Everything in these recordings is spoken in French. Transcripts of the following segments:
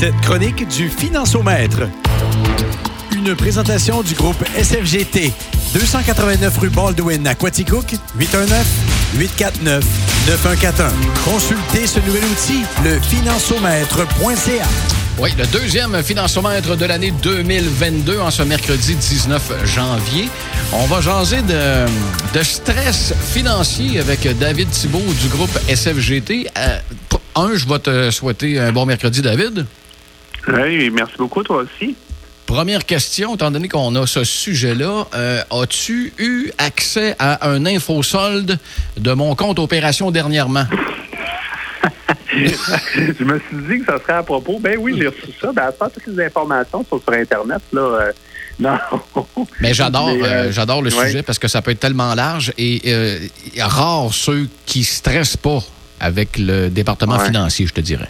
cette chronique du Financiomètre. Une présentation du groupe SFGT. 289 rue Baldwin à Quaticook, 819-849-9141. Consultez ce nouvel outil, le financiomètre.ca. Oui, le deuxième financiomètre de l'année 2022 en ce mercredi 19 janvier. On va jaser de, stress financier avec David Thibault du groupe SFGT. Euh, un, je vais te souhaiter un bon mercredi, David. Oui, merci beaucoup, toi aussi. Première question, étant donné qu'on a ce sujet-là, euh, as-tu eu accès à un infosolde de mon compte opération dernièrement? je me suis dit que ça serait à propos. Ben oui, j'ai reçu ça. Ben, à part toutes les informations sont sur Internet, là. Euh, non. Mais j'adore, euh, j'adore le sujet parce que ça peut être tellement large et rare ceux qui stressent pas avec le département financier, je te dirais.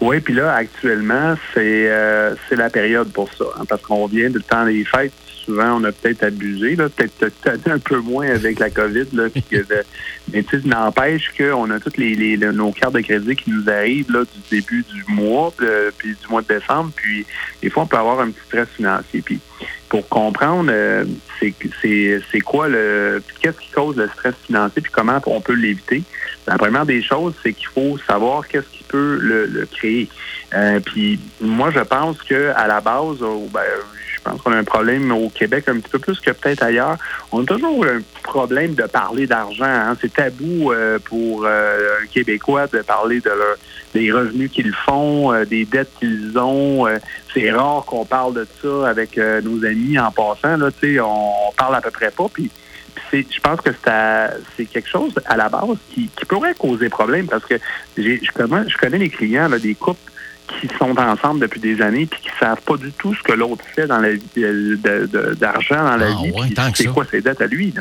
Oui, puis là, actuellement, c'est euh, la période pour ça, hein, parce qu'on vient du temps des fêtes. Souvent, on a peut-être abusé, peut-être un peu moins avec la COVID. Là, que mais tu sais, n'empêche qu'on a toutes les, nos cartes de crédit qui nous arrivent là, du début du mois, puis du mois de décembre. Puis des fois, on peut avoir un petit stress financier. Puis pour comprendre euh, c'est quoi le qu'est-ce qui cause le stress financier puis comment on peut l'éviter. La première des choses, c'est qu'il faut savoir qu'est-ce qui peut le, créer. Euh, puis moi, je pense que à la base, ben, je pense qu'on a un problème au Québec un petit peu plus que peut-être ailleurs. On a toujours un problème de parler d'argent. Hein. C'est tabou euh, pour euh, un Québécois de parler de leur, des revenus qu'ils font, euh, des dettes qu'ils ont. c'est rare qu'on parle de ça avec nos amis en passant. Là, on, parle à peu près pas. Puis je pense que c'est quelque chose à la base qui, pourrait causer problème parce que je, je connais les clients là, des couples qui sont ensemble depuis des années puis qui savent pas du tout ce que l'autre fait dans la vie d'argent dans la ah vie. c'est quoi ses dettes à lui.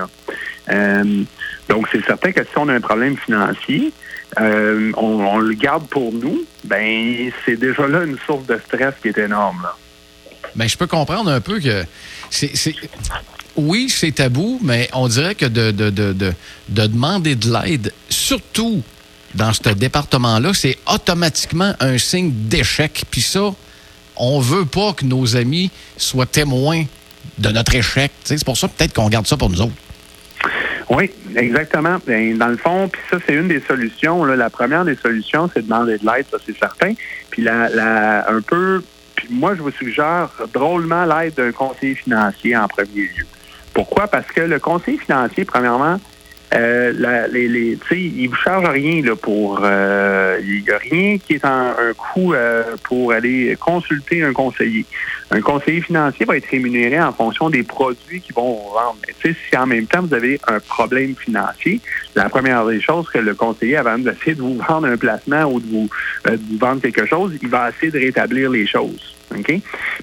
Euh, donc c'est certain que si on a un problème financier, euh, on, le garde pour nous, ben c'est déjà là une source de stress qui est énorme. Là. Ben, je peux comprendre un peu que c'est oui, c'est tabou, mais on dirait que de, de, de, de, demander de l'aide, surtout dans ce département-là, c'est automatiquement un signe d'échec. Puis ça, on veut pas que nos amis soient témoins de notre échec. C'est pour ça peut-être qu'on garde ça pour nous autres. Oui, exactement. Ben, dans le fond, puis ça, c'est une des solutions. La première des solutions, c'est de demander de l'aide, ça c'est certain. Puis la, la, un peu, puis moi, je vous suggère drôlement l'aide d'un conseiller financier en premier lieu. Pourquoi? Parce que le conseiller financier, premièrement, euh, la, les, les, il vous charge rien là, pour euh, il n'y a rien qui est en, un coût euh, pour aller consulter un conseiller. Un conseiller financier va être rémunéré en fonction des produits qu'ils vont vendre. Mais, si en même temps vous avez un problème financier, la première des choses que le conseiller, avant d'essayer de vous vendre un placement ou de vous, de vous vendre quelque chose, il va essayer de rétablir les choses. OK?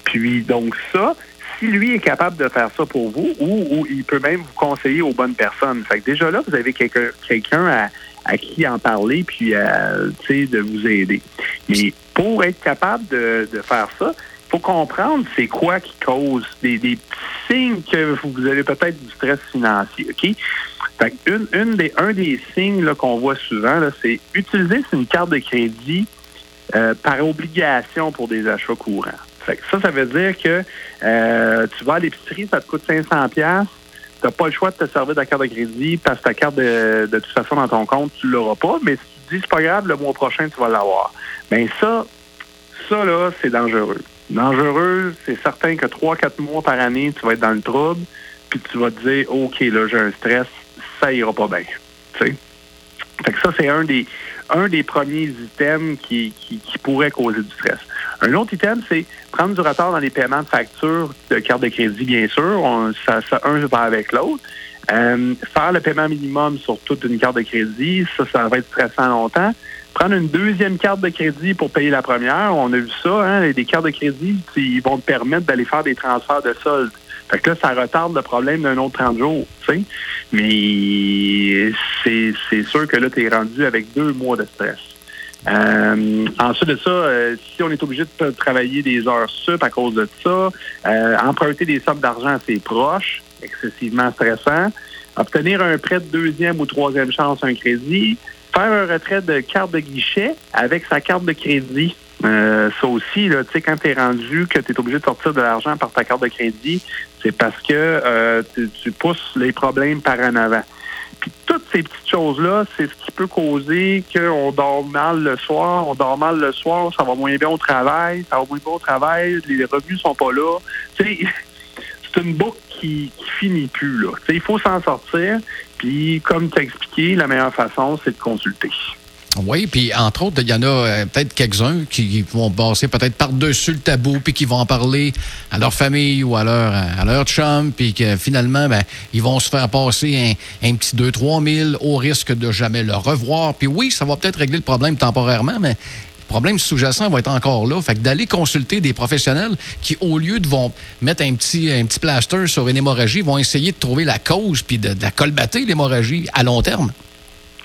Puis donc ça, si lui est capable de faire ça pour vous, ou, il peut même vous conseiller aux bonnes personnes. Fait que déjà là, vous avez quelqu'un à, qui en parler, puis euh, de vous aider. Mais pour être capable de, faire ça, il faut comprendre c'est quoi qui cause des, des signes que vous avez peut-être du stress financier. OK? Fait une, une des, un des signes qu'on voit souvent, c'est utiliser une carte de crédit euh, par obligation pour des achats courants ça, ça veut dire que euh, tu vas à l'épicerie, ça te coûte 500 pièces. Tu n'as pas le choix de te servir de ta carte de crédit parce que ta carte de, toute façon dans ton compte, tu l'auras pas. Mais si tu dis c'est pas grave, le mois prochain, tu vas l'avoir. Bien ça, ça là, c'est dangereux. Dangereux, c'est certain que 3-4 mois par année, tu vas être dans le trouble, puis tu vas te dire OK, là, j'ai un stress, ça ira pas bien. Tu sais? Fait que ça, c'est un des un des premiers items qui, qui, pourrait causer du stress. Un autre item, c'est prendre du retard dans les paiements de factures de carte de crédit, bien sûr. ça, ça, un va avec l'autre. Euh, faire le paiement minimum sur toute une carte de crédit, ça, ça va être stressant longtemps. Prendre une deuxième carte de crédit pour payer la première, on a vu ça, hein, des cartes de crédit, ils vont te permettre d'aller faire des transferts de soldes. Fait que là, ça retarde le problème d'un autre 30 jours, tu sais. Mais c'est sûr que là, tu es rendu avec deux mois de stress. Euh, ensuite de ça, euh, si on est obligé de travailler des heures sup à cause de ça, euh, emprunter des sommes d'argent à ses proches, excessivement stressant, obtenir un prêt de deuxième ou troisième chance, un crédit, faire un retrait de carte de guichet avec sa carte de crédit, Euh, ça aussi, là, quand tu es rendu que tu es obligé de sortir de l'argent par ta carte de crédit, c'est parce que euh, tu, tu pousses les problèmes par en avant. Puis toutes ces petites choses-là, c'est ce qui peut causer qu'on dort mal le soir, on dort mal le soir, ça va moins bien au travail, ça va moins bien au travail, les revenus sont pas là. C'est une boucle qui, qui finit plus, là. Tu sais, il faut s'en sortir, puis comme tu as expliqué, la meilleure façon, c'est de consulter. Oui, puis entre autres, il y en a euh, peut-être quelques-uns qui vont passer peut-être par-dessus le tabou, puis qui vont en parler à leur famille ou à leur, à leur chum, puis que finalement, ben, ils vont se faire passer un, un petit 2-3 000 au risque de jamais le revoir. Puis oui, ça va peut-être régler le problème temporairement, mais le problème sous-jacent va être encore là. Fait que d'aller consulter des professionnels qui, au lieu de vont mettre un petit, un petit plaster sur une hémorragie, vont essayer de trouver la cause puis de, de la colbater, l'hémorragie, à long terme.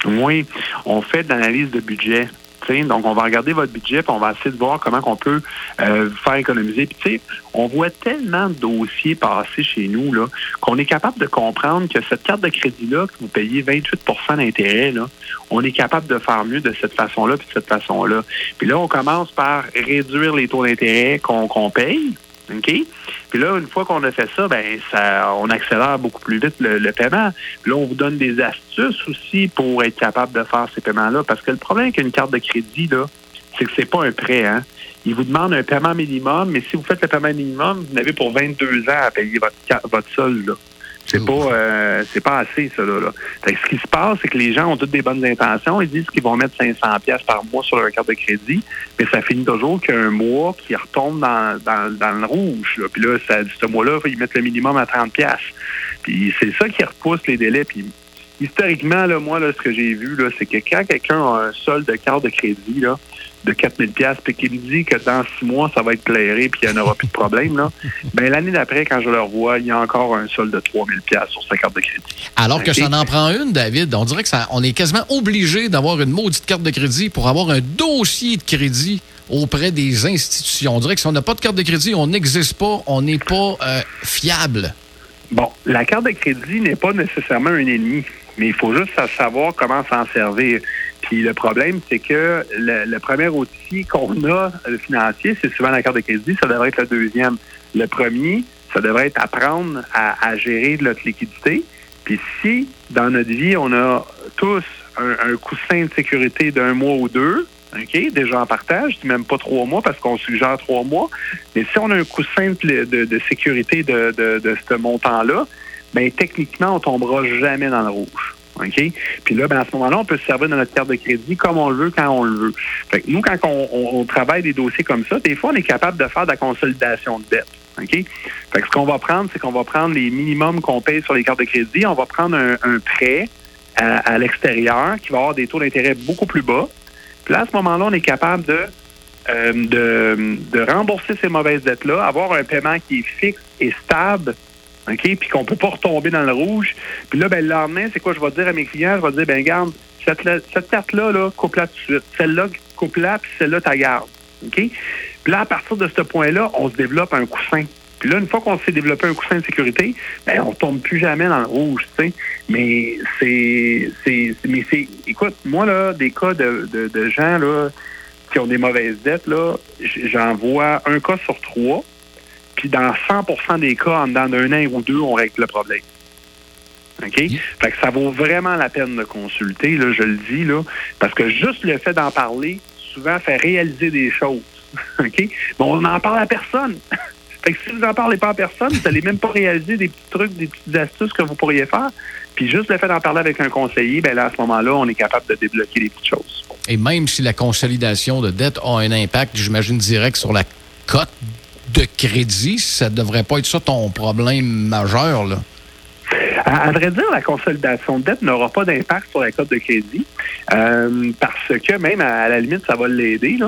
Oui, on fait de l'analyse de budget. T'sais, donc, on va regarder votre budget, puis on va essayer de voir comment on peut euh, faire économiser. Puis, tu sais, on voit tellement de dossiers passer chez nous là qu'on est capable de comprendre que cette carte de crédit-là, que vous payez 28% d'intérêt, là, on est capable de faire mieux de cette façon-là, puis de cette façon-là. Puis là, on commence par réduire les taux d'intérêt qu'on qu'on paye. OK? Puis là, une fois qu'on a fait ça, ben ça, on accélère beaucoup plus vite le, paiement. Puis là, on vous donne des astuces aussi pour être capable de faire ces paiements-là. Parce que le problème avec une carte de crédit, là, c'est que c'est pas un prêt, hein. Il vous demande un paiement minimum, mais si vous faites le paiement minimum, vous avez pour 22 ans à payer votre, votre solde, là. C'est pas euh, c'est pas assez ça là. là. Fait que ce qui se passe, c'est que les gens ont toutes des bonnes intentions. Ils disent qu'ils vont mettre 500 pièces par mois sur leur carte de crédit, mais ça finit toujours qu'un mois qui retombe dans, dans, dans le rouge. Là. Puis là, ça, ce mois-là, ils mettent le minimum à 30 pièces. Puis c'est ça qui repousse les délais. Puis historiquement, là, moi, là, ce que j'ai vu, là, c'est que quand quelqu'un a un solde de carte de crédit, là, de 4000 pièces puis qu'il me dit que dans six mois, ça va être clairé puis il n'y en aura plus de problème, là, ben, l'année d'après, quand je le revois, il y a encore un solde de 3000 pièces sur sa carte de crédit. Alors que ça en prend une, David. On dirait que ça, on est quasiment obligé d'avoir une maudite carte de crédit pour avoir un dossier de crédit auprès des institutions. On dirait que si on n'a pas de carte de crédit, on n'existe pas, on n'est pas euh, fiable. Bon, la carte de crédit n'est pas nécessairement un ennemi, mais il faut juste savoir comment s'en servir. Puis le problème, c'est que le, premier outil qu'on a le financier, c'est souvent la carte de crédit. Ça devrait être le deuxième. Le premier, ça devrait être apprendre à, à gérer notre liquidité. Puis si, dans notre vie, on a tous un, coussin de sécurité d'un mois ou deux, OK, déjà en partage, même pas trois mois parce qu'on suggère trois mois, mais si on a un coussin de, de, sécurité de ce montant-là, bien, techniquement, on tombera jamais dans le rouge. OK? Puis là, ben, à ce moment-là, on peut se servir de notre carte de crédit comme on le veut, quand on le veut. Fait que nous, quand on, travaille des dossiers comme ça, des fois, on est capable de faire de la consolidation de dette. OK? Fait que ce qu'on va prendre, c'est qu'on va prendre les minimums qu'on paye sur les cartes de crédit. On va prendre un, prêt à, l'extérieur qui va avoir des taux d'intérêt beaucoup plus bas. Puis là, à ce moment-là, on est capable de, euh, de rembourser ces mauvaises dettes-là, avoir un paiement qui est fixe et stable OK? Puis qu'on peut pas retomber dans le rouge. Puis là, ben, le lendemain, c'est quoi? Je vais dire à mes clients, je vais dire, ben, garde, cette, cette carte-là, là, coupe-la tout de suite. Celle-là, coupe-la, puis celle-là, ta garde. OK? Puis là, à partir de ce point-là, on se développe un coussin. Puis là, une fois qu'on s'est développé un coussin de sécurité, ben, on tombe plus jamais dans le rouge, tu sais. Mais c'est, c'est, mais c'est, écoute, moi, là, des cas de, de, de gens, là, qui ont des mauvaises dettes, là, j'en vois un cas sur trois puis dans 100% des cas, en dedans d'un an ou deux, on règle le problème. OK? Fait que ça vaut vraiment la peine de consulter, là, je le dis, là, parce que juste le fait d'en parler, souvent, fait réaliser des choses. OK? Bon, on n'en parle à personne. fait que si vous n'en parlez pas à personne, vous n'allez même pas réaliser des petits trucs, des petites astuces que vous pourriez faire. Puis juste le fait d'en parler avec un conseiller, ben là, à ce moment-là, on est capable de débloquer des petites choses. Et même si la consolidation de dette a un impact, j'imagine, direct sur la cote de crédit, ça ne devrait pas être ça ton problème majeur, là. À, à, vrai dire, la consolidation de dette n'aura pas d'impact sur la cote de crédit euh, parce que même à, à, la limite, ça va l'aider.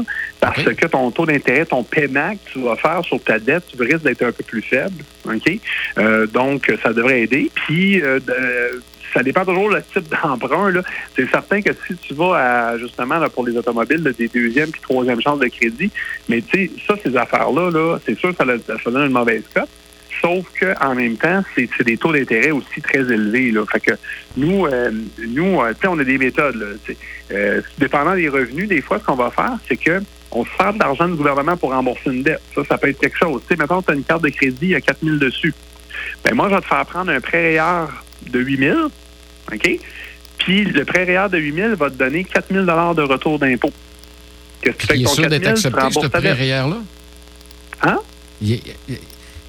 Parce okay. que ton taux d'intérêt, ton paiement que tu vas faire sur ta dette, tu risques d'être un peu plus faible. OK? Euh, donc, ça devrait aider. Puis, euh, de, ça dépend toujours le type d'emprunt. C'est certain que si tu vas à, justement là, pour les automobiles, là, des deuxième puis troisième chances de crédit, mais tu sais, ça, ces affaires-là, -là, c'est sûr que ça, donne une mauvaise cote. Sauf qu'en même temps, c'est des taux d'intérêt aussi très élevés. Là. Fait que nous, euh, nous, euh, on a des méthodes. Là, euh, dépendant des revenus, des fois, ce qu'on va faire, c'est que on se sert de l'argent du gouvernement pour rembourser une dette. Ça, ça peut être quelque chose. Sais, mettons, tu as une carte de crédit à 4 000 dessus. Ben moi, je vais te faire prendre un prêt REER de 8 000, OK? Puis le prêt REER de 8 000 va te donner 4 000 de retour d'impôt. Qu'est-ce que tu fais avec ton 4 000? Tu accepté, ce prêt REER-là? Hein?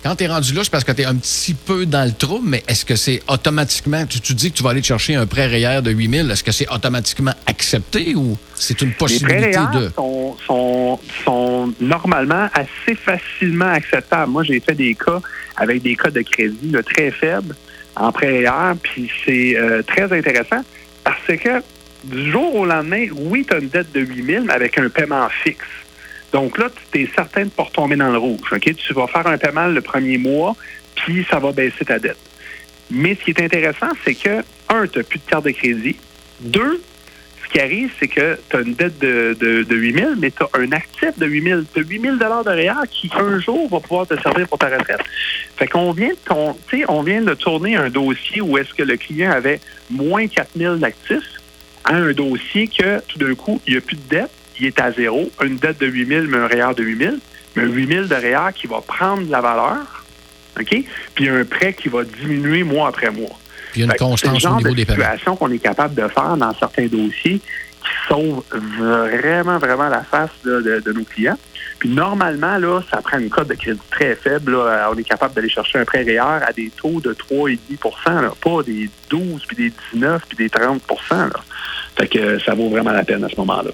Quand tu es rendu là, c'est parce que tu es un petit peu dans le trou, mais est-ce que c'est automatiquement, tu, dis que tu vas aller chercher un prêt REER de 8 000, est-ce que c'est automatiquement accepté ou c'est une possibilité Les prêts de... Sont, sont, sont, normalement assez facilement acceptables. Moi, j'ai fait des cas avec des cas de crédit très faibles en REER, puis c'est euh, très intéressant parce que du jour au lendemain, oui, tu as une dette de 8 000, mais avec un paiement fixe. Donc là, tu es certain de ne pas retomber dans le rouge. Ok, Tu vas faire un paiement le premier mois, puis ça va baisser ta dette. Mais ce qui est intéressant, c'est que, un, tu n'as plus de carte de crédit. Deux, qui arrive, c'est que tu as une dette de, de, 8 000, mais tu as un actif de 8 000. Tu as 8 000 de REER qui, un jour, va pouvoir te servir pour ta retraite. Fait qu'on vient de, on vient de tourner un dossier où est-ce que le client avait moins 4 000 d'actifs à un dossier que, tout d'un coup, il n'y a plus de dette, il est à zéro. Une dette de 8 000, mais un REER de 8 000. Mais un 8 000 de REER qui va prendre de la valeur, OK? Puis un prêt qui va diminuer mois après mois. Puis une constance au niveau des paiements. Situation qu'on est capable de faire dans certains dossiers qui sauvent vraiment, vraiment la face de, nos clients. Puis normalement, là, ça prend une cote de crédit très faible. On est capable d'aller chercher un prêt REER à des taux de 3,5% pas des 12, puis des 19, puis des 30 là. Fait que ça vaut vraiment la peine à ce moment-là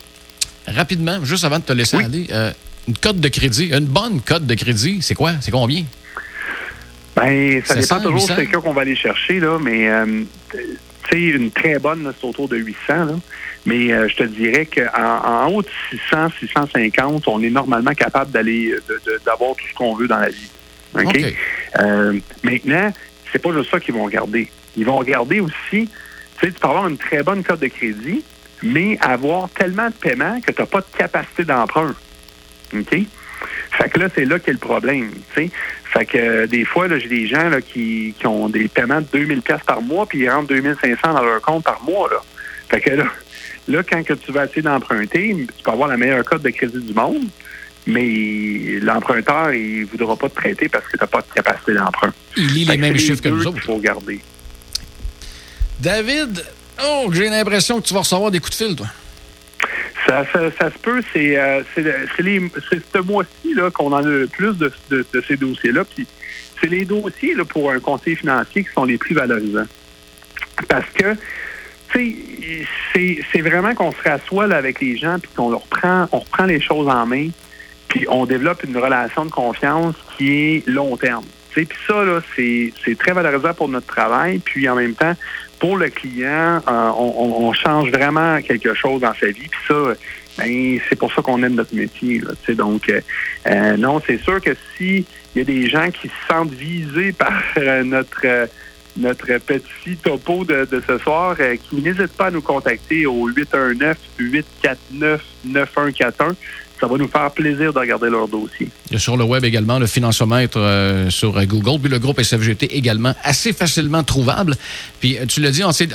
rapidement, juste avant de te laisser aller, euh, une cote de crédit, une bonne cote de crédit, c'est quoi? C'est combien? Ben, ça dépend toujours c'est cas qu'on va aller chercher, là, mais euh, tu sais, une très bonne, c'est autour de 800, là. Mais euh, je te dirais qu'en en haut de 600, 650, on est normalement capable d'aller d'avoir tout ce qu'on veut dans la vie. OK? maintenant, c'est pas juste ça qu'ils vont regarder. Ils vont regarder aussi, tu sais, tu peux avoir une très bonne cote de crédit, mais avoir tellement de paiements que tu n'as pas de capacité d'emprunt. OK? Fait que là, c'est là qu'est le problème. sais. Fait que euh, des fois, j'ai des gens là, qui, qui, ont des paiements de 2000 pièces par mois, puis ils rentrent 2500 dans leur compte par mois. Là. Fait que là, là, quand que tu vas essayer d'emprunter, tu peux avoir la meilleure cote de crédit du monde, mais l'emprunteur, il ne voudra pas te prêter parce que tu n'as pas de capacité d'emprunt. Il lit les mêmes chiffres que nous autres. Il faut garder. David, Oh, j'ai l'impression que tu vas recevoir des coups de fil, toi. Ça, se peut, c'est euh, ce mois-ci qu'on en a le plus de, ces dossiers-là. Puis c'est les dossiers pour un conseiller financier qui sont les plus valorisants. Parce que c'est vraiment qu'on se rassoit avec les gens puis qu'on reprend, on reprend les choses en main, puis on développe une relation de confiance qui est long terme. Puis ça, là, c'est très valorisant pour notre travail. Puis en même temps, pour le client, euh, on, change vraiment quelque chose dans sa vie. Puis ça, ben, c'est pour ça qu'on aime notre métier. Donc, euh, euh, non, c'est sûr que s'il y a des gens qui se sentent visés par notre notre petit topo de, ce soir, qui n'hésitent pas à nous contacter au 819-849-9141 ça va nous faire plaisir de regarder leur dossier. Il y a sur le web également le financiomètre euh, sur euh, Google, puis le groupe SFGT également, assez facilement trouvable. Puis euh, tu l'as dit, on sait,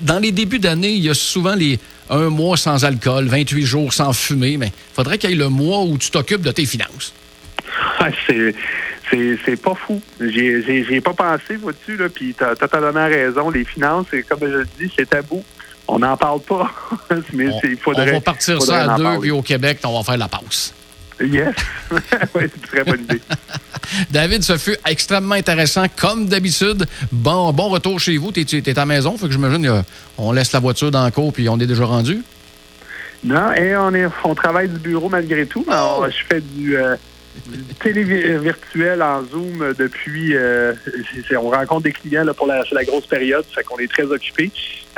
dans les débuts d'année, il y a souvent les un mois sans alcool, 28 jours sans fumer, mais il faudrait qu'il y ait le mois où tu t'occupes de tes finances. c'est c'est pas fou. J'ai pas pensé, vois-tu, là, puis tu as totalement raison. Les finances, comme je le dis, c'est tabou. On n'en parle pas. mais il faudrait, on va partir ça à deux, puis au Québec, on va faire la pause. Yes. oui, c'est une très bonne idée. David, ce fut extrêmement intéressant, comme d'habitude. Bon, bon retour chez vous. Tu es, à la maison, faut que j'imagine on laisse la voiture dans le cours, puis on est déjà rendu? Non, et on, est, on travaille du bureau malgré tout. Oh. je fais du, euh, télé virtuel en Zoom depuis. Euh, on rencontre des clients là, pour la, la grosse période, fait qu'on est très occupé.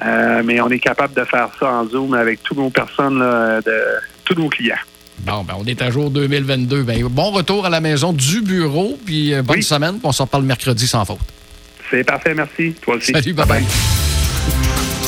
Euh, mais on est capable de faire ça en Zoom avec toutes nos personnes, de, tous nos clients. Bon, ben on est à jour 2022. Ben, bon retour à la maison du bureau, puis euh, bonne semaine, puis on s'en parle mercredi sans faute. C'est parfait, merci. Toi aussi. Salut, bye bye.